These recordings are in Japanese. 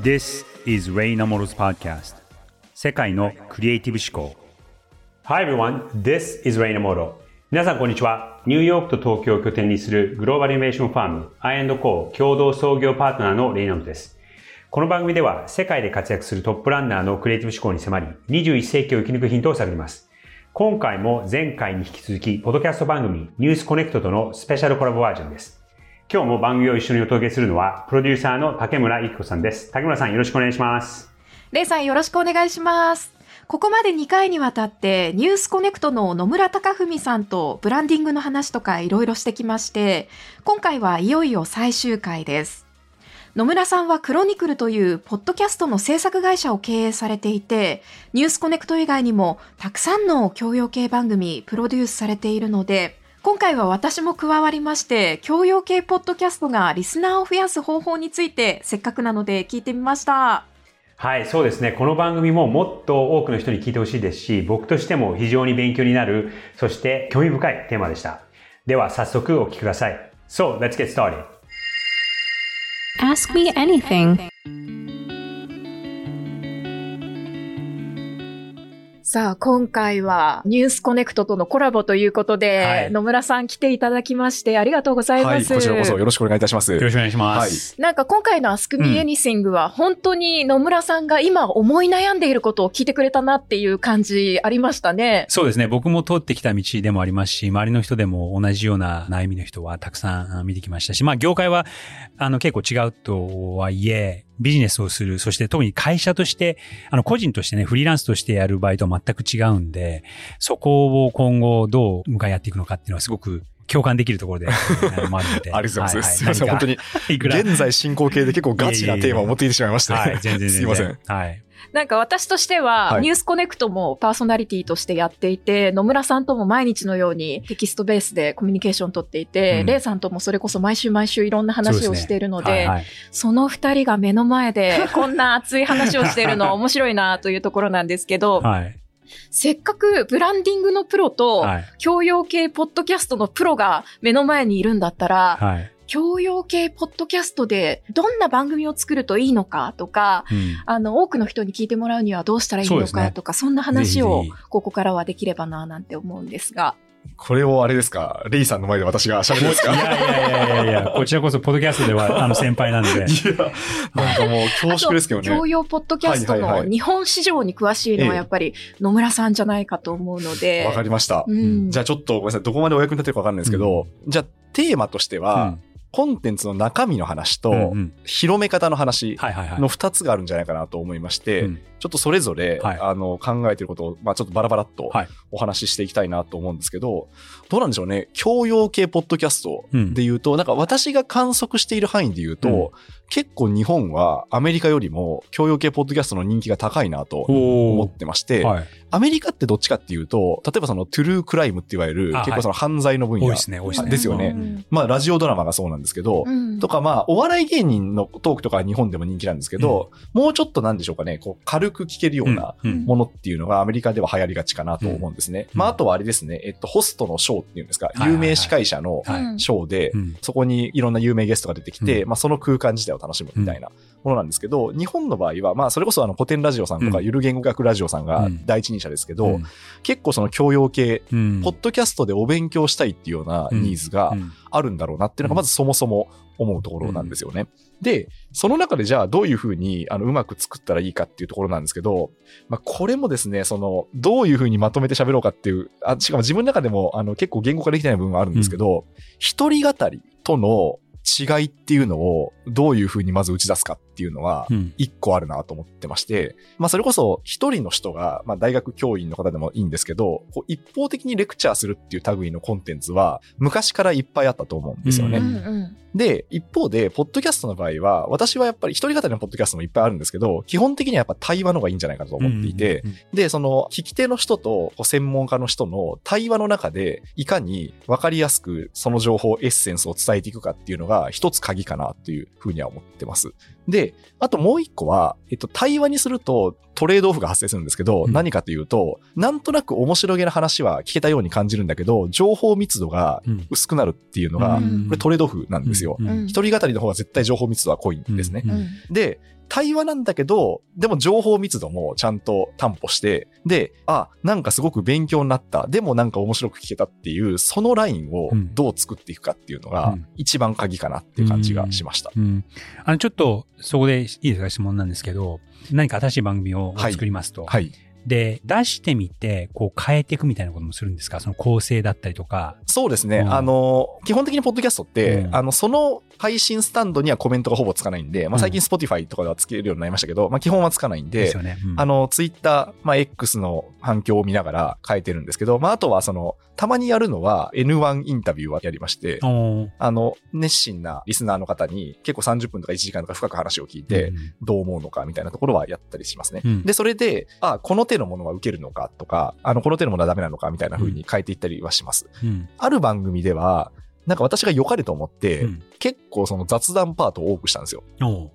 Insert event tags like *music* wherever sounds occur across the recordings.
This is Ray Namoro's podcast. 世界のクリエイティブ思考。Hi everyone, this is Ray Namoro. 皆さんこんにちは。ニューヨークと東京を拠点にするグローバルイノベーションファーム I&Co 共同創業パートナーのレイナムです。この番組では世界で活躍するトップランナーのクリエイティブ思考に迫り21世紀を生き抜くヒントを探ります。今回も前回に引き続き、ポッドキャスト番組ニュースコネクトとのスペシャルコラボバージョンです。今日も番組を一緒にお届けするのは、プロデューサーの竹村ゆき子さんです。竹村さんよろしくお願いします。レイさんよろしくお願いします。ここまで2回にわたってニュースコネクトの野村隆文さんとブランディングの話とかいろいろしてきまして、今回はいよいよ最終回です。野村さんはクロニクルというポッドキャストの制作会社を経営されていて、ニュースコネクト以外にもたくさんの教養系番組プロデュースされているので、今回は私も加わりまして、教養系ポッドキャストがリスナーを増やす方法について、せっかくなので聞いてみました。はい、そうですね。この番組ももっと多くの人に聞いてほしいですし、僕としても非常に勉強になる、そして興味深いテーマでした。では早速お聞きください。So, let's get started. Ask me anything. さあ、今回はニュースコネクトとのコラボということで、はい、野村さん来ていただきましてありがとうございます。はい、こちらこそよろしくお願いいたします。よろしくお願いします。はい、なんか今回の Ask Me Anything は本当に野村さんが今思い悩んでいることを聞いてくれたなっていう感じありましたね。そうですね。僕も通ってきた道でもありますし、周りの人でも同じような悩みの人はたくさん見てきましたし、まあ業界はあの結構違うとはいえ、ビジネスをする、そして特に会社として、あの、個人としてね、フリーランスとしてやる場合とは全く違うんで、そこを今後どう向かい合っていくのかっていうのはすごく共感できるところで、*laughs* あるので。ありがとうございます。すみません、本当に。現在進行形で結構ガチなテーマを持ってきてしまいました、はい、全然すいません。はい。なんか私としては、ニュースコネクトもパーソナリティとしてやっていて、野村さんとも毎日のようにテキストベースでコミュニケーション取っていて、うん、レイさんともそれこそ毎週毎週いろんな話をしているので、そ、ねはいはい、その二人が目の前でこんな熱い話をしているの面白いなというところなんですけど、*laughs* はいせっかくブランディングのプロと、教養系ポッドキャストのプロが目の前にいるんだったら、はい、教養系ポッドキャストでどんな番組を作るといいのかとか、うん、あの、多くの人に聞いてもらうにはどうしたらいいのかとか、そ、ね,、んな話をここからはできればななんて思うんですが。これをあれですか？レイさんの前で私が喋るんですか？いやいやいやいやいや、こちらこそポッドキャストでは *laughs* あの先輩なんで。いや、なんかもう恐縮ですけどね。教養ポッドキャストの日本市場に詳しいのはやっぱり野村さんじゃないかと思うので。わ、かりました、うん。じゃあちょっとごめんなさい、どこまでお役に立てるかわかんないですけど、うん、じゃあテーマとしては、コンテンツの中身の話と、広め方の話の二つがあるんじゃないかなと思いまして、ちょっとそれぞれ、はい、あの、考えてることを、まあちょっとバラバラっとお話ししていきたいなと思うんですけど、どうなんでしょうね。教養系ポッドキャストで言うと、うん、なんか私が観測している範囲で言うと、うん、結構日本はアメリカよりも教養系ポッドキャストの人気が高いなと思ってまして、はい、アメリカってどっちかっていうと、例えばそのトゥルークライムって言われる結構その犯罪の分野。ですよね。まあラジオドラマがそうなんですけど、うん、とかまあお笑い芸人のトークとか日本でも人気なんですけど、もうちょっとなんでしょうかね、こう軽く聞けるようなものっていうのがアメリカでは流行りがちかなと思うんですね。まああとはあれですね、えっとホストのショーっていうんですか、有名司会者のショーで、そこにいろんな有名ゲストが出てきて、まあその空間自体を楽しむみたいなものなんですけど、日本の場合は、まあそれこそあの古典ラジオさんとかゆる言語学ラジオさんが第一人者ですけど、結構その教養系、ポッドキャストでお勉強したいっていうようなニーズがあるんだろうなっていうのがまずそもそも思うところなんですよね。で、その中でじゃあどういうふうにあのうまく作ったらいいかっていうところなんですけど、まあ、これもですね、その、どういうふうにまとめて喋ろうかっていう、あしかも自分の中でもあの結構言語化できない部分があるんですけど、一、人語りとの違いっていうのをどういうふうにまず打ち出すかっていうのは一個あるなと思ってまして、うん、まあそれこそ一人の人が、まあ大学教員の方でもいいんですけど、こう一方的にレクチャーするっていう類のコンテンツは昔からいっぱいあったと思うんですよね。うんうんで、一方で、ポッドキャストの場合は、私はやっぱり一人語りのポッドキャストもいっぱいあるんですけど、基本的にはやっぱ対話の方がいいんじゃないかと思っていて、で、その、聞き手の人と専門家の人の対話の中で、いかに分かりやすくその情報、エッセンスを伝えていくかっていうのが一つ鍵かなというふうには思ってます。で、あともう一個は、えっと、対話にすると、トレードオフが発生するんですけど、うん、何かというと、なんとなく面白げな話は聞けたように感じるんだけど、情報密度が薄くなるっていうのが、これトレードオフなんですよ。一人語りの方が絶対情報密度は濃いんですね。で、対話なんだけど、でも情報密度もちゃんと担保して、で、あ、なんかすごく勉強になった。でもなんか面白く聞けたっていう、そのラインをどう作っていくかっていうのが、一番鍵かなっていう感じがしました。うんうん、あの、ちょっと、そこでいいですか？質問なんですけど、何か新しい番組を作りますと。はい、はいで、出してみて、こう変えていくみたいなこともするんですか？その構成だったりとか。そうですね。うん、あの、基本的にポッドキャストって、うん、あの、その配信スタンドにはコメントがほぼつかないんで、まあ最近 Spotify とかではつけるようになりましたけど、まあ基本はつかないんで、ですよね。うん、あの、Twitter、まあ X の反響を見ながら変えてるんですけど、まああとはその、たまにやるのは N1 インタビューはやりまして、あの、熱心なリスナーの方に結構30分とか1時間とか深く話を聞いて、どう思うのかみたいなところはやったりしますね。うん、で、それで、あ、この手のものは受けるのかとか、あの、この手のものはダメなのかみたいな風に変えていったりはします。うん、ある番組では、なんか私が良かれと思って、うん、結構その雑談パートを多くしたんですよ。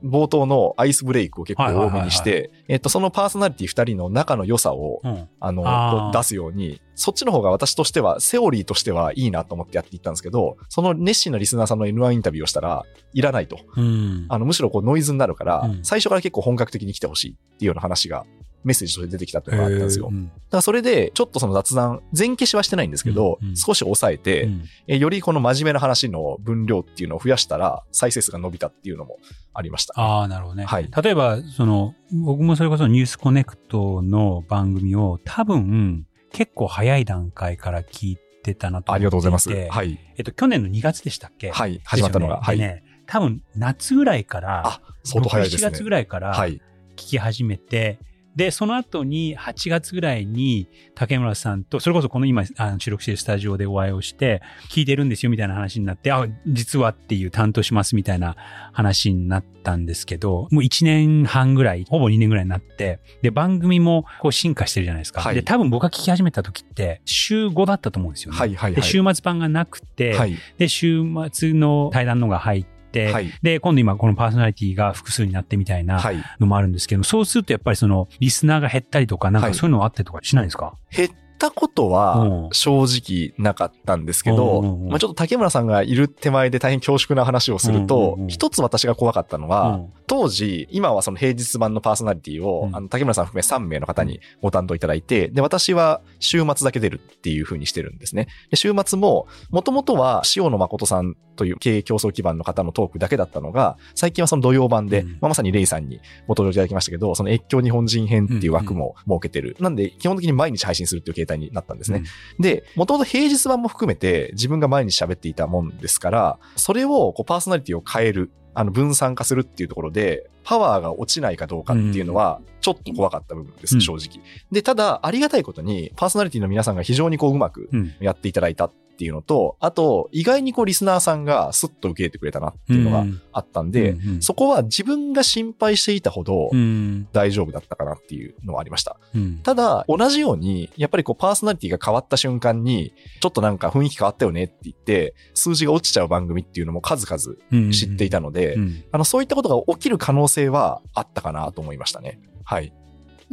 冒頭のアイスブレイクを結構多めにして、えっと、そのパーソナリティ二人の仲の良さを、うん、あの、出すように、そっちの方が私としては、セオリーとしてはいいなと思ってやっていったんですけど、その熱心なリスナーさんの N1 インタビューをしたら、いらないと。うん、あの、むしろこうノイズになるから、最初から結構本格的に来てほしいっていうような話がメッセージとして出てきたっていうのがあったんですよ。だからそれで、ちょっとその雑談、全消しはしてないんですけど、少し抑えて、うん、え、よりこの真面目な話の分量っていうのを増やしたら、再生数が伸びたっていうのもありました。ああ、なるほどね。はい。例えば、その、僕もそれこそニュースコネクトの番組を多分、結構早い段階から聞いてたなと思ってありがとうございます。はい。えっと、去年の2月でしたっけ？はい。始まったのが。ね、はい。ね、多分、夏ぐらいから、あ、相当早いですね。4月ぐらいから、聞き始めて、はいで、その後に8月ぐらいに竹村さんと、それこそこの今あの収録しているスタジオでお会いをして、聞いてるんですよみたいな話になって、あ、実はっていう担当しますみたいな話になったんですけど、もう1年半ぐらい、ほぼ2年ぐらいになって、で、番組もこう進化してるじゃないですか。はい、で、多分僕が聞き始めた時って、週5だったと思うんですよね。はいはいはい、で、週末版がなくて、はい、で、週末の対談のが入って、はい、で、今度今このパーソナリティが複数になってみたいなのもあるんですけど、はい、そうするとやっぱりそのリスナーが減ったりとか、なんかそういうのあったりとかしないですか、減ったことは正直なかったんですけど、まあ、ちょっと竹村さんがいる手前で大変恐縮な話をすると、一つ私が怖かったのは、当時、今はその平日版のパーソナリティを、あの竹村さん含め3名の方にご担当いただいて、で、私は週末だけ出るっていう風にしてるんですね。で週末も、もともとは塩野誠さんという経営競争基盤の方のトークだけだったのが、最近はその土曜版で、まあ、まさにレイさんにご登場いただきましたけど、その越境日本人編っていう枠も設けてる。なんで、基本的に毎日配信するっていう形態になったんですね。で、もともと平日版も含めて自分が毎日喋っていたもんですから、それをこうパーソナリティを変える、あの分散化するっていうところで、パワーが落ちないかどうかっていうのは、ちょっと怖かった部分です、正直。で、ただ、ありがたいことに、パーソナリティの皆さんが非常にこう、うまくやっていただいた。っていうのと、あと、意外にこうリスナーさんがスッと受け入れてくれたなっていうのがあったんで、うんうんうん、そこは自分が心配していたほど大丈夫だったかなっていうのはありました。うん、ただ、同じように、やっぱりこうパーソナリティが変わった瞬間に、ちょっとなんか雰囲気変わったよねって言って、数字が落ちちゃう番組っていうのも数々知っていたので、あの、そういったことが起きる可能性はあったかなと思いましたね。はい。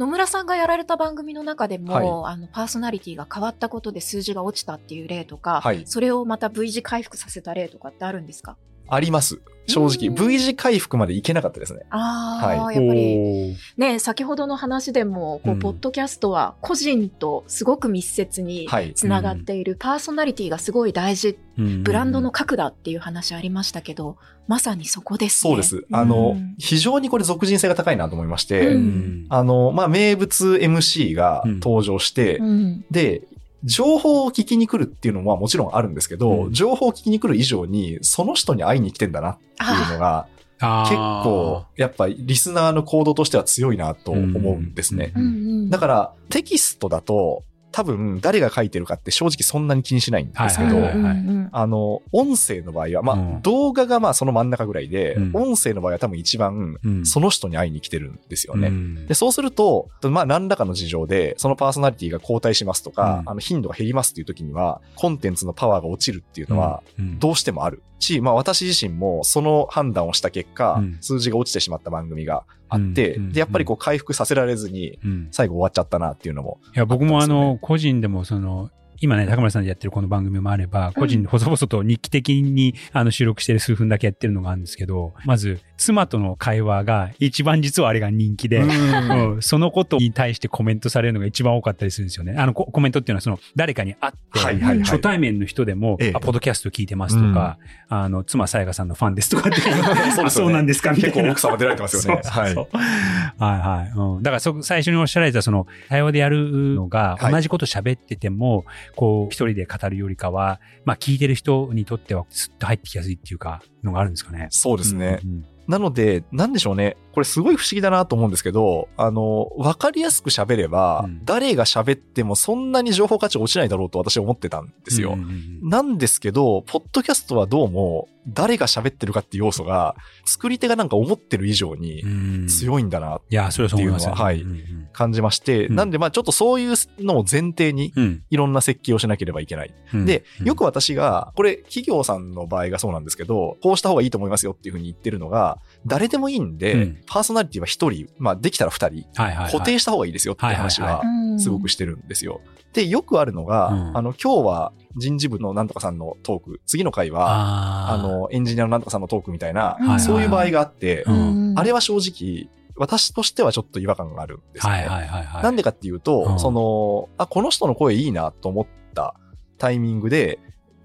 野村さんがやられた番組の中でも、はい、あのパーソナリティが変わったことで数字が落ちたっていう例とか、はい、それをまた V 字回復させた例とかってあるんですか？あります。正直、V 字回復までいけなかったですね。ああ、はい、やっぱり、ね、先ほどの話でも、こう、ポッドキャストは個人とすごく密接につながっている、パーソナリティがすごい大事、ブランドの核だっていう話ありましたけど、まさにそこですね。そうです。あの、非常にこれ属人性が高いなと思いまして、あの、まあ、名物 MC が登場して、で、情報を聞きに来るっていうのはもちろんあるんですけど、うん、情報を聞きに来る以上に、その人に会いに来てんだなっていうのが、結構、やっぱリスナーの行動としては強いなと思うんですね。だから、テキストだと、多分誰が書いてるかって正直そんなに気にしないんですけど、あの、音声の場合は、まあ、うん、動画がまあその真ん中ぐらいで、うん、音声の場合は多分一番その人に会いに来てるんですよね。うん、で、そうすると、まあ何らかの事情で、そのパーソナリティが交代しますとか、あの頻度が減りますっていう時には、コンテンツのパワーが落ちるっていうのは、どうしてもあるし、まあ私自身もその判断をした結果、数字が落ちてしまった番組があって、で、やっぱりこう回復させられずに、最後終わっちゃったなっていうのも、いや、僕もあの、個人でもその、今ね、高村さんでやってるこの番組もあれば、個人で細々と日記的にあの収録してる数分だけやってるのがあるんですけど、まず、妻との会話が一番実はあれが人気で、うん、そのことに対してコメントされるのが一番多かったりするんですよね。あのコメントっていうのはその誰かに会って、はいはいはい、初対面の人でも、ええ、あ、ポッドキャスト聞いてますとか、うん、あの、妻さやかさんのファンですとかって *laughs* そう、ね、そうなんですかみたいな。結構奥様出られてますよね。そうそうそうはい。はいはい。うん、だからそ、最初におっしゃられたその、対話でやるのが、同じこと喋ってても、はい、こう、一人で語るよりかは、まあ聞いてる人にとってはスッと入ってきやすいっていうか、のがあるんですかね。そうですね。うんなので、なんでしょうね。これすごい不思議だなと思うんですけど、あの、わかりやすく喋れば、うん、誰が喋ってもそんなに情報価値落ちないだろうと私は思ってたんですよ。うんうんうん、なんですけど、ポッドキャストはどうも、誰が喋ってるかっていう要素が、作り手がなんか思ってる以上に強いんだなっていうのは、はい、感じまして、なんでまあちょっとそういうのを前提に、いろんな設計をしなければいけない。で、よく私が、これ企業さんの場合がそうなんですけど、こうした方がいいと思いますよっていうふうに言ってるのが、誰でもいいんで、パーソナリティは一人、まあできたら二人、固定した方がいいですよって話はすごくしてるんですよ。で、よくあるのが、あの、今日は人事部のなんとかさんのトーク、次の回は、あの、エンジニアのなんとかさんのトークみたいな、そういう場合があって、あれは正直、私としてはちょっと違和感があるんですね。なんでかっていうと、その、あ、この人の声いいなと思ったタイミングで、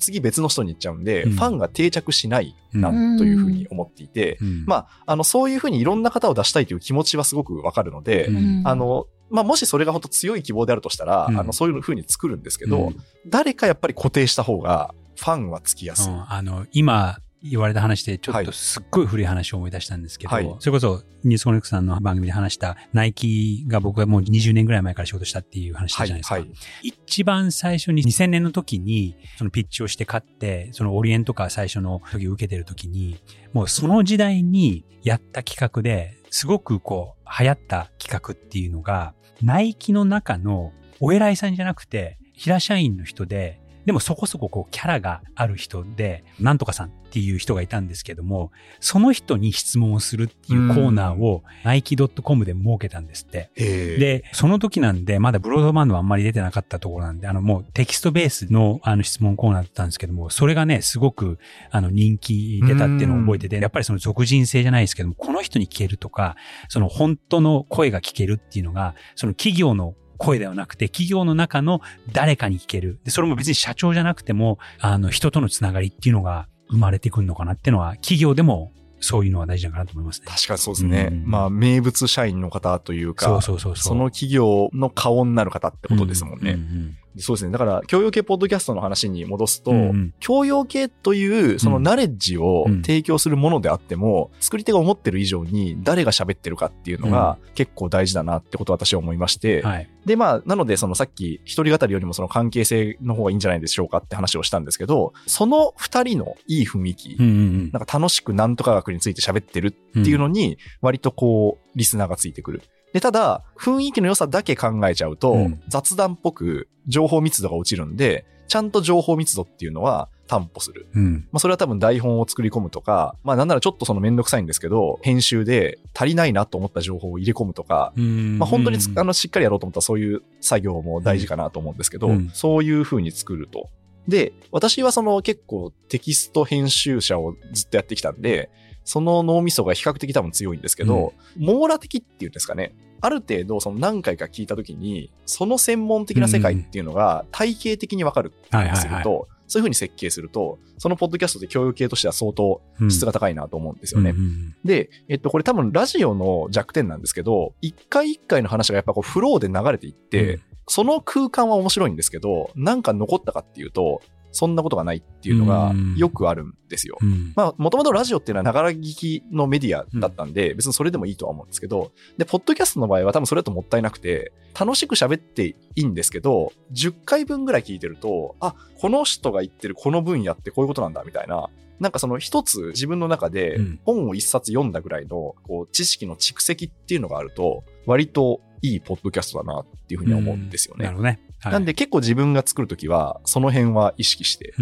次別の人に行っちゃうんで、ファンが定着しないなというふうに思っていて、まあ、あの、そういうふうにいろんな方を出したいという気持ちはすごくわかるので、あの、まあ、もしそれが本当強い希望であるとしたら、うん、あの、そういうふうに作るんですけど、うん、誰かやっぱり固定した方が、ファンはつきやすい。うん、あの、今、言われた話で、ちょっとすっごい古い話を思い出したんですけど、はい、それこそ、ニュースコネクトさんの番組で話した、ナイキが僕はもう20年ぐらい前から仕事したっていう話じゃないですか。はい。はい、一番最初に2000年の時に、そのピッチをして勝って、そのオリエントカー最初の時を受けてる時に、もうその時代にやった企画で、すごくこう、流行った企画っていうのが、ナイキの中のお偉いさんじゃなくて、平社員の人で、でもそこそここうキャラがある人で、なんとかさんっていう人がいたんですけども、その人に質問をするっていうコーナーをナイキ .com で設けたんですって。で、その時なんで、まだブロードバンドはあんまり出てなかったところなんで、あのもうテキストベースのあの質問コーナーだったんですけども、それがね、すごくあの人気出たっていうのを覚えてて、やっぱりその俗人性じゃないですけども、この人に聞けるとか、その本当の声が聞けるっていうのが、その企業の声ではなくて、企業の中の誰かに聞ける。で、それも別に社長じゃなくても、あの、人とのつながりっていうのが生まれてくるのかなっていうのは、企業でもそういうのは大事だかなと思いますね。確かにそうですね。うん、まあ、名物社員の方というか、その企業の顔になる方ってことですもんね。うんうんうんそうですね。だから、教養系ポッドキャストの話に戻すと、うん、教養系という、そのナレッジを提供するものであっても、うん、作り手が思ってる以上に、誰が喋ってるかっていうのが、結構大事だなってことを私は思いまして、はい、で、まあ、なので、そのさっき、一人語りよりもその関係性の方がいいんじゃないでしょうかって話をしたんですけど、その二人のいい雰囲気、うんうん、なんか楽しくなんとか学について喋ってるっていうのに、割とこう、リスナーがついてくる。で、ただ、雰囲気の良さだけ考えちゃうと、うん、雑談っぽく情報密度が落ちるんで、ちゃんと情報密度っていうのは担保する。うん、まあそれは多分台本を作り込むとか、まあなんならちょっとそのめんどくさいんですけど、編集で足りないなと思った情報を入れ込むとか、まあ本当にあのしっかりやろうと思ったらそういう作業も大事かなと思うんですけど、うん、そういう風に作ると。で、私はその結構テキスト編集者をずっとやってきたんで、その脳みそが比較的多分強いんですけど、うん、網羅的っていうんですかね。ある程度、その何回か聞いたときに、その専門的な世界っていうのが体系的にわかるってすると、そういうふうに設計すると、そのポッドキャストで教育系としては相当質が高いなと思うんですよね。うん、で、えっと、これ多分ラジオの弱点なんですけど、一回一回の話がやっぱこうフローで流れていって、うん、その空間は面白いんですけど、なんか残ったかっていうと、そんなことがないっていうのがよくあるんですよ。まあ、もともとラジオっていうのはながら聞きのメディアだったんで、別にそれでもいいとは思うんですけど、で、ポッドキャストの場合は多分それだともったいなくて、楽しく喋っていいんですけど、10回分ぐらい聞いてると、あ、この人が言ってるこの分野ってこういうことなんだみたいな、なんかその一つ自分の中で本を一冊読んだぐらいのこう知識の蓄積っていうのがあると、割といいポッドキャストだなっていうふうに思うんですよね。なるほどね。はい、なんで結構自分が作るときは、その辺は意識して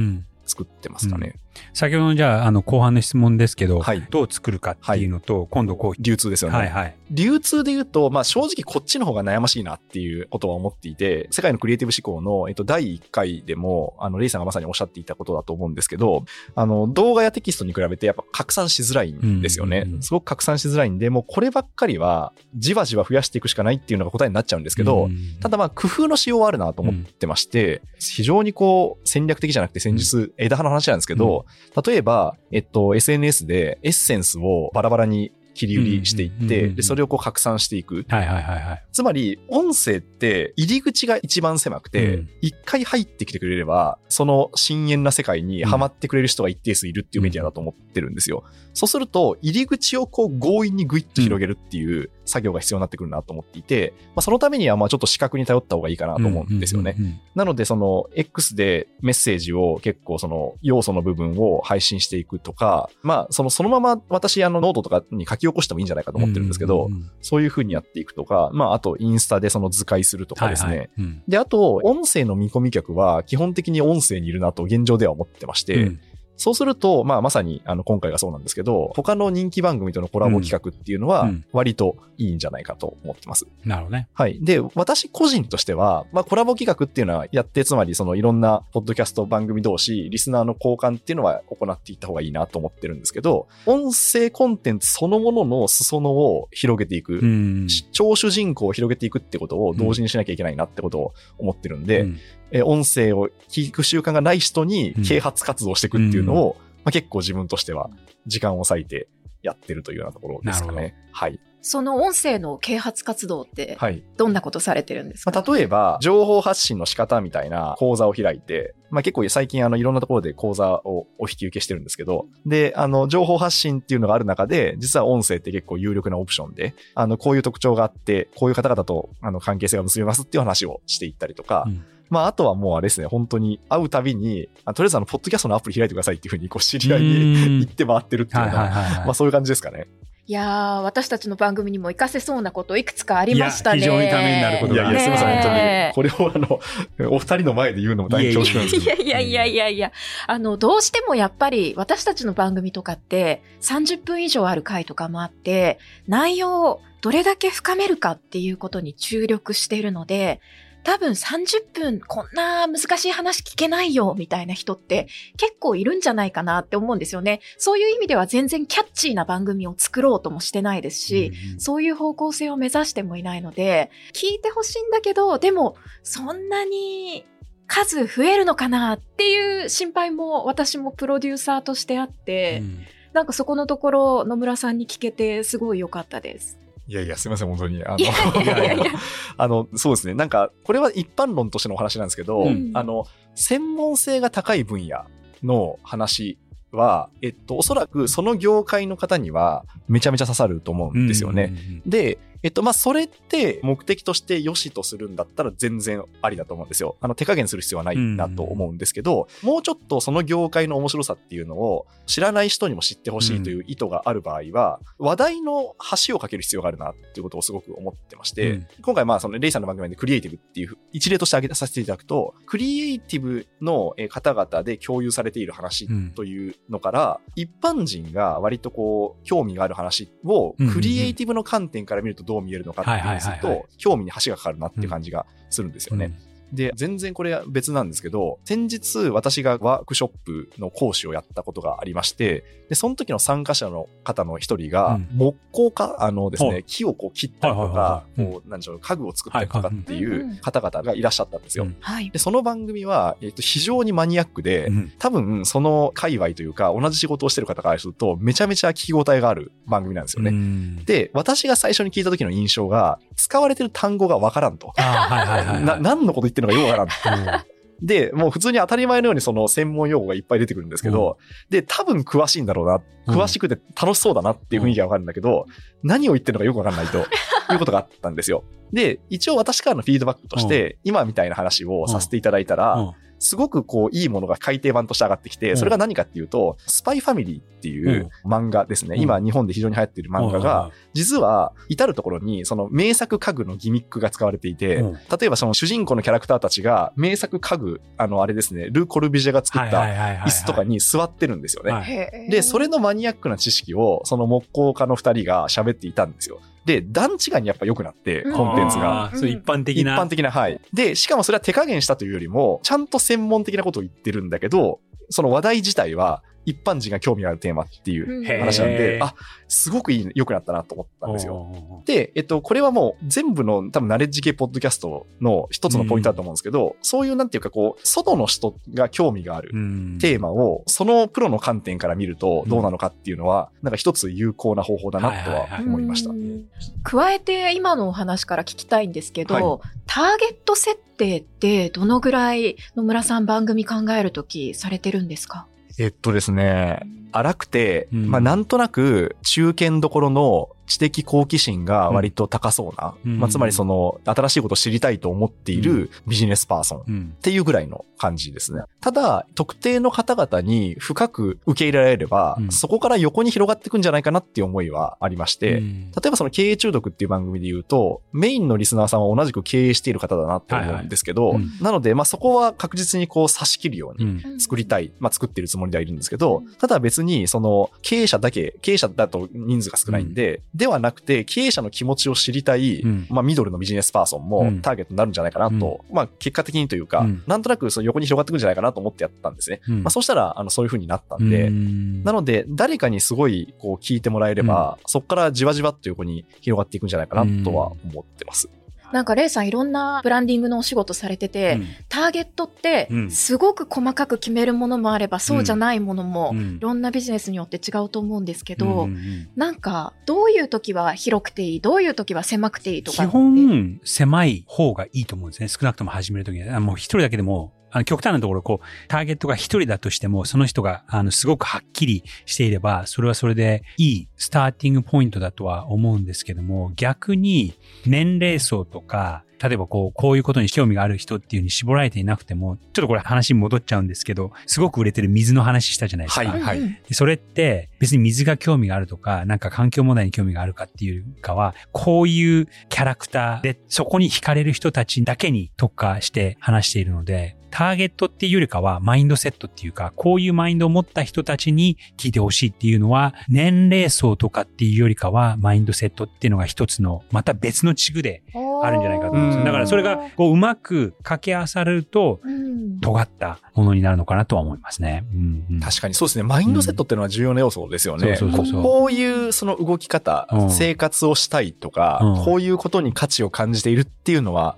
作ってますかね。うん先ほどのじゃあ、あの、後半の質問ですけど、はい、どう作るかっていうのと、はい、今度こう、流通ですよね。はいはい。流通で言うと、まあ正直こっちの方が悩ましいなっていうことは思っていて、世界のクリエイティブ思考の、えっと、第1回でも、あの、レイさんがまさにおっしゃっていたことだと思うんですけど、あの、動画やテキストに比べてやっぱ拡散しづらいんですよね。うんうんうん、すごく拡散しづらいんで、もうこればっかりは、じわじわ増やしていくしかないっていうのが答えになっちゃうんですけど、うんうん、ただまあ工夫の仕様はあるなと思ってまして、うん、非常にこう、戦略的じゃなくて戦術、枝葉の話なんですけど、例えば、えっと、SNS でエッセンスをバラバラに切り売りしていって、で、それをこう拡散していく。はいはいはいはい。つまり、音声って入り口が一番狭くて、一、回入ってきてくれれば、その深淵な世界にハマってくれる人が一定数いるっていうメディアだと思ってるんですよ。そうすると、入り口をこう強引にグイッと広げるっていう作業が必要になってくるなと思っていて、まあ、そのためにはまあちょっと視覚に頼った方がいいかなと思うんですよね。なので、その X でメッセージを結構その要素の部分を配信していくとか、まあそのそのまま私あのノートとかに書き起こしてもいいんじゃないかと思ってるんですけど、そういうふうにやっていくとか、まああとインスタでその図解するとかですね。はいはいうん、で、あと音声の見込み客は基本的に音声にいるなと現状では思ってまして、うんそうすると、まあまさにあの今回がそうなんですけど、他の人気番組とのコラボ企画っていうのは割といいんじゃないかと思ってます。うん、なるほどね。はい。で、私個人としては、まあコラボ企画っていうのはやって、つまりそのいろんなポッドキャスト番組同士、リスナーの交換っていうのは行っていった方がいいなと思ってるんですけど、音声コンテンツそのものの裾野を広げていく、うん、聴取人口を広げていくってことを同時にしなきゃいけないなってことを思ってるんで、うん、え音声を聞く習慣がない人に啓発活動していくっていうのを、まあ、結構自分としては時間を割いてやってるというようなところですかね。はい。その音声の啓発活動って、どんなことされてるんですか、はいまあ、例えば、情報発信の仕方みたいな講座を開いて、まあ、結構最近あのいろんなところで講座をお引き受けしてるんですけど、で、あの、情報発信っていうのがある中で、実は音声って結構有力なオプションで、あの、こういう特徴があって、こういう方々とあの関係性が結びますっていう話をしていったりとか、うんまあ、あとはもうあれですね、本当に会うたびに、あとりあえずあの、ポッドキャストのアプリ開いてくださいっていうふうに、こう、知り合いに言って回ってるっていうのは、まあ、そういう感じですかね。いやー、私たちの番組にも活かせそうなこといくつかありましたね。非常にためになることが。いやいや、すみません、本当に。これをあの、お二人の前で言うのも大変恐縮なんですいやいやいやいやいや、あの、どうしてもやっぱり私たちの番組とかって30分以上ある回とかもあって、内容をどれだけ深めるかっていうことに注力しているので、多分30分こんな難しい話聞けないよみたいな人って結構いるんじゃないかなって思うんですよね。そういう意味では全然キャッチーな番組を作ろうともしてないですし、うんうん、そういう方向性を目指してもいないので、聞いてほしいんだけど、でもそんなに数増えるのかなっていう心配も私もプロデューサーとしてあって、うん、なんかそこのところ野村さんに聞けてすごい良かったです。いやいや、すみません、本当に。あの、あの、そうですね。なんか、これは一般論としてのお話なんですけど、うん、あの、専門性が高い分野の話は、えっと、おそらくその業界の方にはめちゃめちゃ刺さると思うんですよね。で、えっと、まあ、それって目的として良しとするんだったら全然ありだと思うんですよ。あの、手加減する必要はないなと思うんですけど、うん、もうちょっとその業界の面白さっていうのを知らない人にも知ってほしいという意図がある場合は、うん、話題の橋をかける必要があるなっていうことをすごく思ってまして、うん、今回まあ、そのレイさんの番組でクリエイティブっていう一例として挙げさせていただくと、クリエイティブの方々で共有されている話というのから、一般人が割とこう、興味がある話をクリエイティブの観点から見るとどう見えるのかっていうすると、興味に橋がかかるなっていう感じがするんですよね。で、全然これは別なんですけど、先日私がワークショップの講師をやったことがありまして、で、その時の参加者の方の一人が、木工家、あのですね、木をこう切ったりとか、こう、なんでしょう、家具を作ったりとかっていう方々がいらっしゃったんですよ。で、その番組は、えっと、非常にマニアックで、多分、その界隈というか、同じ仕事をしてる方からすると、めちゃめちゃ聞き応えがある番組なんですよね。で、私が最初に聞いた時の印象が、使われてる単語がわからんと。な、何のこと言ってるのかよくわからん。で、もう普通に当たり前のようにその専門用語がいっぱい出てくるんですけど、うん、で、多分詳しいんだろうな、詳しくて楽しそうだなっていう雰囲気がわかるんだけど、うん、何を言ってるのかよくわかんないということがあったんですよ。で、一応私からのフィードバックとして、今みたいな話をさせていただいたら、すごくこう、いいものが改訂版として上がってきて、それが何かっていうと、スパイファミリーっていう漫画ですね。今、日本で非常に流行っている漫画が、実は、至るところに、その名作家具のギミックが使われていて、例えばその主人公のキャラクターたちが、名作家具、あの、あれですね、ル・コルビジェが作った椅子とかに座ってるんですよね。で、それのマニアックな知識を、その木工家の二人が喋っていたんですよ。で、段違いにやっぱ良くなって、コンテンツが。そう、一般的な。一般的な、はい。で、しかもそれは手加減したというよりも、ちゃんと専門的なことを言ってるんだけど、その話題自体は、一般人が興味あるテーマっていう話なんで、あ、すごくいい、良くなったなと思ったんですよ。で、えっと、これはもう全部の多分ナレッジ系ポッドキャストの一つのポイントだと思うんですけど、うん、そういうなんていうかこう、外の人が興味がある。テーマを、そのプロの観点から見るとどうなのかっていうのは、なんか一つ有効な方法だなとは思いました。加えて今のお話から聞きたいんですけど、はい、ターゲット設定ってどのぐらい野村さん番組考えるときされてるんですか？えっとですね、荒くて、うん、まあなんとなく中堅どころの知的好奇心が割と高そうな、うん、まあ、つまりその新しいことを知りたいと思っているビジネスパーソン。っていうぐらいの感じですね。ただ、特定の方々に深く受け入れられれば、うん、そこから横に広がっていくんじゃないかなっていう思いはありまして、うん、例えばその経営中毒っていう番組で言うと、メインのリスナーさんは同じく経営している方だなって思うんですけど、はいはい、なので、まあそこは確実にこう差し切るように作りたい、まあ作ってるつもりではいるんですけど、ただ別にその経営者だけ、経営者だと人数が少ないんで、ではなくて、経営者の気持ちを知りたい、うん、まあ、ミドルのビジネスパーソンもターゲットになるんじゃないかなと、うん、まあ、結果的にというか、うん、なんとなくその横に広がってくるんじゃないかなと思ってやったんですね。まあ、そしたら、あの、そういう風になったんで、なので、誰かにすごい、こう、聞いてもらえれば、そこからじわじわっと横に広がっていくんじゃないかなとは思ってます。なんかレイさんいろんなブランディングのお仕事されてて、うん、ターゲットってすごく細かく決めるものもあれば、そうじゃないものも、いろんなビジネスによって違うと思うんですけど、なんかどういう時は広くていい、どういう時は狭くていいとか。基本狭い方がいいと思うんですね。少なくとも始める時には。もう一人だけでもあの、極端なところ、こう、ターゲットが一人だとしても、その人が、あの、すごくはっきりしていれば、それはそれでいいスターティングポイントだとは思うんですけども、逆に、年齢層とか、例えばこう、こういうことに興味がある人っていうに絞られていなくても、ちょっとこれ話に戻っちゃうんですけど、すごく売れてる水の話したじゃないですか。はい、はい。それって別に水が興味があるとか、なんか環境問題に興味があるかっていうかは、こういうキャラクターで、そこに惹かれる人たちだけに特化して話しているので、ターゲットっていうよりかはマインドセットっていうか、こういうマインドを持った人たちに聞いてほしいっていうのは、年齢層とかっていうよりかは、マインドセットっていうのが一つの、また別の地区であるんじゃないかと思うんですだからそれが、こう、うまく掛け合わされると、尖ったものになるのかなとは思いますね。うんうん、確かにそうですね。マインドセットっていうのは重要な要素ですよね。こういうその動き方、うん、生活をしたいとか、うん、こういうことに価値を感じているっていうのは、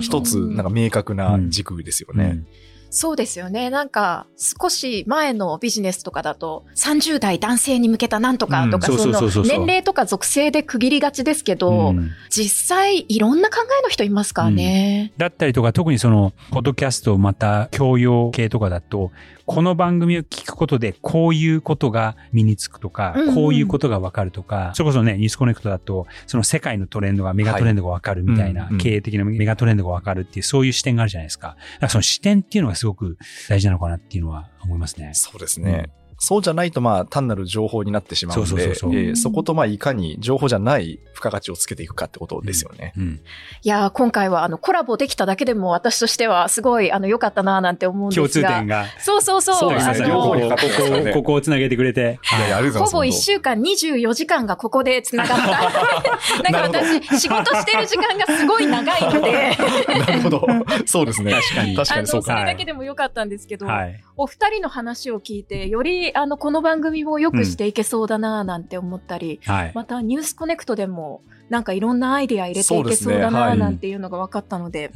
一つ、なんか明確な軸ですよね。うんそうですよね。なんか、少し前のビジネスとかだと、30代男性に向けたなんとかとか、その年齢とか属性で区切りがちですけど、うん、実際いろんな考えの人いますからね、うん、だったりとか、特にその、ポッドキャストまた教養系とかだと、この番組を聞くことで、こういうことが身につくとか、うんうん、こういうことがわかるとか、それこそね、ニュースコネクトだと、その世界のトレンドが、メガトレンドがわかるみたいな、はい経営的なメガトレンドがわかるっていう、そういう視点があるじゃないですか。だからその視点っていうのがすごく大事なのかなっていうのは思いますね。そうですね。そうじゃないとまあ単なる情報になってしまうので、そことまあいかに情報じゃない付加価値をつけていくかってことですよね。うんうん、いや今回はあのコラボできただけでも私としてはすごいあの良かったななんて思うんですが。共通点が。そうそうそう。そうですね。両方にここ、ここを繋げてくれて。はい、あほぼ1週間24時間がここで繋がった。*laughs* *laughs* なんか私仕事してる時間がすごい長いので。*laughs* なるほど。そうですね。確かに。確かにそうか。それだけでも良かったんですけど、はい、お二人の話を聞いて、よりあのこの番組組も良くしていけそうだななんて思ったり、うんはい、またニュースコネクトでもなんかいろんなアイディア入れていけそうだななんていうのが分かったので。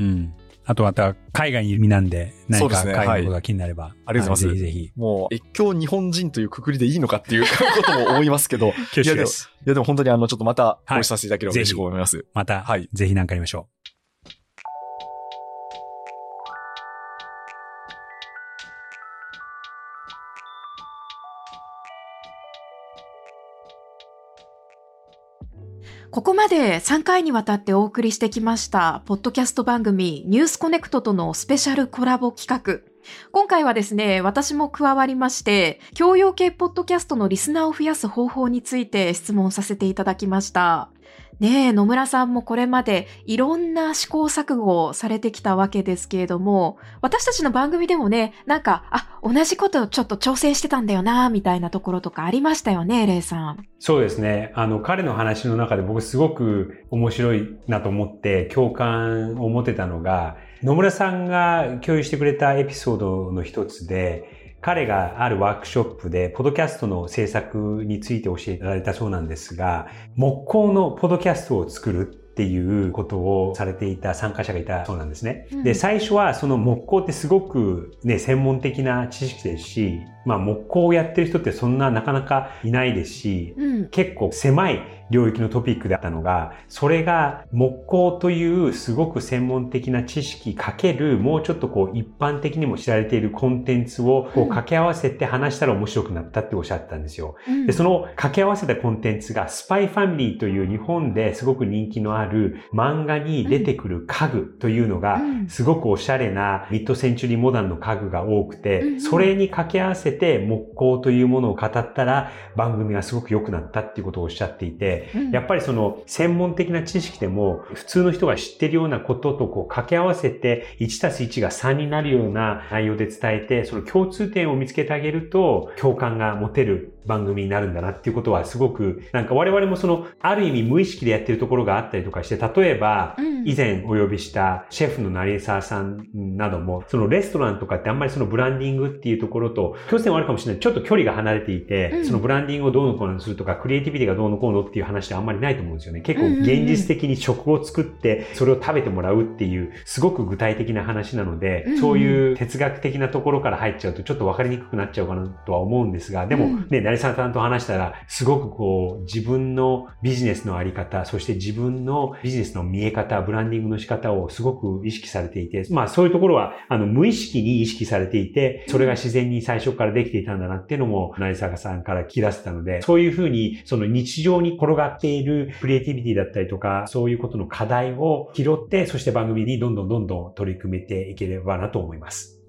あとまた海外にいる身なんで、何か海外のことが気になれば、ありがとうございます。ぜひぜひ。もう、越境日本人というくくりでいいのかっていう *laughs* ことも思いますけど。*laughs* いやでも、いやでも本当にあの、ちょっとまたご一緒させていただければ嬉しく思います。また、はい。ぜひ何かやりましょう。ここまで3回にわたってお送りしてきました、ポッドキャスト番組ニュースコネクトとのスペシャルコラボ企画。今回はですね、私も加わりまして、教養系ポッドキャストのリスナーを増やす方法について質問させていただきました。ねえ、野村さんもこれまでいろんな試行錯誤をされてきたわけですけれども、私たちの番組でもね、なんか、あ、同じことちょっと挑戦してたんだよな、みたいなところとかありましたよね、レイさん。そうですね。あの、彼の話の中で僕すごく面白いなと思って共感を持てたのが、野村さんが共有してくれたエピソードの一つで、彼があるワークショップで、ポドキャストの制作について教えていただいたそうなんですが、木工のポドキャストを作るっていうことをされていた参加者がいたそうなんですね。うん、で、最初はその木工ってすごくね、専門的な知識ですし、まあ木工をやってる人ってそんななかなかいないですし、うん、結構狭い領域のトピックだったのが、それが木工というすごく専門的な知識かける、もうちょっとこう一般的にも知られているコンテンツをこう掛け合わせて話したら面白くなったっておっしゃったんですよ。うん、で、その掛け合わせたコンテンツがスパイファミリーという日本ですごく人気のある漫画に出てくる家具というのがすごくおしゃれなミッドセンチュリーモダンの家具が多くて、それに掛け合わせて木工というものを語ったら番組がすごく良くなったっていうことをおっしゃっていて、やっぱりその専門的な知識でも普通の人が知ってるようなこととこう掛け合わせて1たす1が3になるような内容で伝えて、その共通点を見つけてあげると共感が持てる番組になるんだなっていうことはすごく、なんか我々もその、ある意味無意識でやってるところがあったりとかして、例えば、以前お呼びしたシェフの成沢さんなども、そのレストランとかってあんまりそのブランディングっていうところと、共通点はあるかもしれない。ちょっと距離が離れていて、そのブランディングをどうのこうのするとか、クリエイティビティがどうのこうのっていう話ってあんまりないと思うんですよね。結構現実的に食を作って、それを食べてもらうっていう、すごく具体的な話なので、そういう哲学的なところから入っちゃうとちょっとわかりにくくなっちゃうかなとは思うんですが、でもね、成沢さんと話したら、すごくこう、自分のビジネスのあり方、そして自分のビジネスの見え方、ブランディングの仕方をすごく意識されていて、まあそういうところは、あの、無意識に意識されていて、それが自然に最初からできていたんだなっていうのも、成坂さんから聞き出せたので、そういうふうに、その日常に転がっているクリエイティビティだったりとか、そういうことの課題を拾って、そして番組にどんどんどんどん取り組めていければなと思います。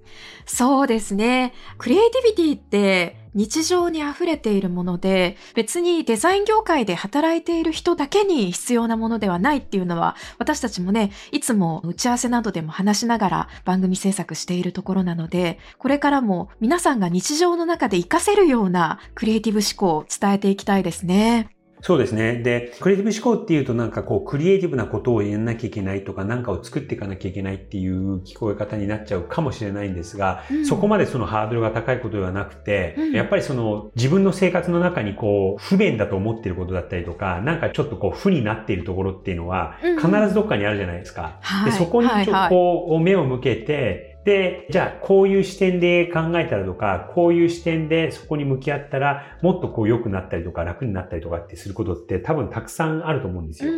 そうですね。クリエイティビティって日常に溢れているもので、別にデザイン業界で働いている人だけに必要なものではないっていうのは、私たちもね、いつも打ち合わせなどでも話しながら番組制作しているところなので、これからも皆さんが日常の中で活かせるようなクリエイティブ思考を伝えていきたいですね。そうですね。で、クリエイティブ思考っていうとなんかこう、クリエイティブなことをやんなきゃいけないとか、なんかを作っていかなきゃいけないっていう聞こえ方になっちゃうかもしれないんですが、うん、そこまでそのハードルが高いことではなくて、うん、やっぱりその自分の生活の中にこう、不便だと思っていることだったりとか、なんかちょっとこう、負になっているところっていうのは、必ずどっかにあるじゃないですか。うん、でそこにちょっとこう、目を向けて、で、じゃあこういう視点で考えたらとか、こういう視点でそこに向き合ったら、もっとこう良くなったりとか楽になったりとかってすることって多分たくさんあると思うんですよ。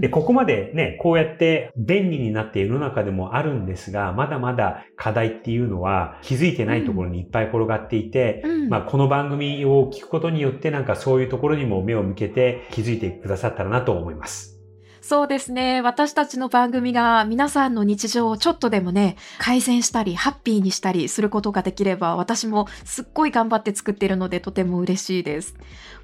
で、ここまでね、こうやって便利になっている世の中でもあるんですが、まだまだ課題っていうのは気づいてないところにいっぱい転がっていて、うん、まあこの番組を聞くことによってなんかそういうところにも目を向けて気づいてくださったらなと思います。そうですね。私たちの番組が皆さんの日常をちょっとでもね、改善したり、ハッピーにしたりすることができれば、私もすっごい頑張って作っているので、とても嬉しいです。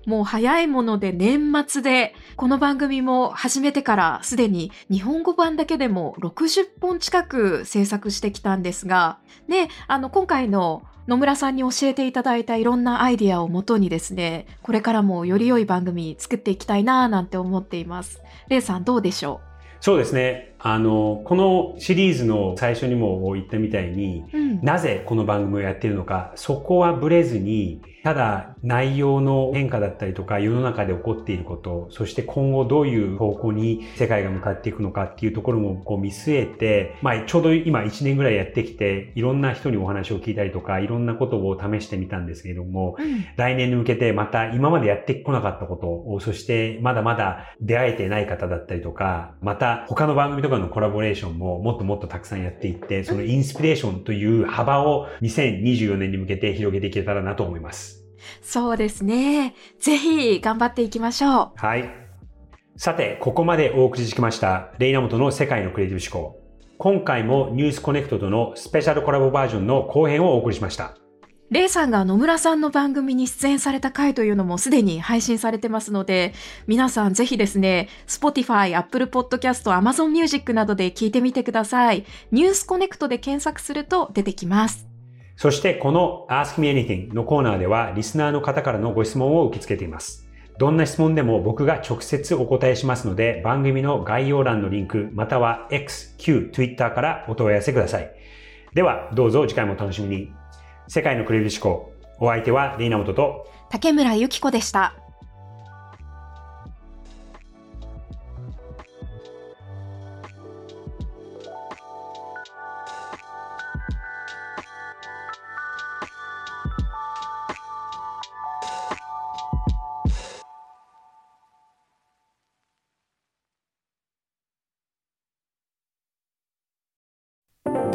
もう早いもので年末で、この番組も始めてからすでに日本語版だけでも60本近く制作してきたんですが、ね、あの、今回の野村さんに教えていただいたいろんなアイディアをもとにですね、これからもより良い番組作っていきたいなぁなんて思っています。レイさんどうでしょう？そうですね。あの、このシリーズの最初にも言ったみたいに、うん、なぜこの番組をやっているのか、そこはブレずに、ただ内容の変化だったりとか世の中で起こっていること、そして今後どういう方向に世界が向かっていくのかっていうところもこう見据えて、まあちょうど今1年ぐらいやってきて、いろんな人にお話を聞いたりとか、いろんなことを試してみたんですけれども、うん、来年に向けてまた今までやってこなかったことを、そしてまだまだ出会えてない方だったりとか、また他の番組とかのコラボレーションももっともっとたくさんやっていって、そのインスピレーションという幅を2024年に向けて広げていけたらなと思います。そうですね。ぜひ頑張っていきましょう。はい。さて、ここまでお送りしてきました、レイナモトの世界のクリエイティブ思考。今回もニュースコネクトとのスペシャルコラボバージョンの後編をお送りしました。レイさんが野村さんの番組に出演された回というのもすでに配信されてますので、皆さんぜひですね、Spotify、Apple Podcast、Amazon Music などで聞いてみてください。ニュースコネクトで検索すると出てきます。そしてこの Ask Me Anything のコーナーではリスナーの方からのご質問を受け付けています。どんな質問でも僕が直接お答えしますので、番組の概要欄のリンク、または X、Q、Twitter からお問い合わせください。では、どうぞ次回も楽しみに。世界のクレビ思考。お相手はリーナモトと竹村ゆき子でした。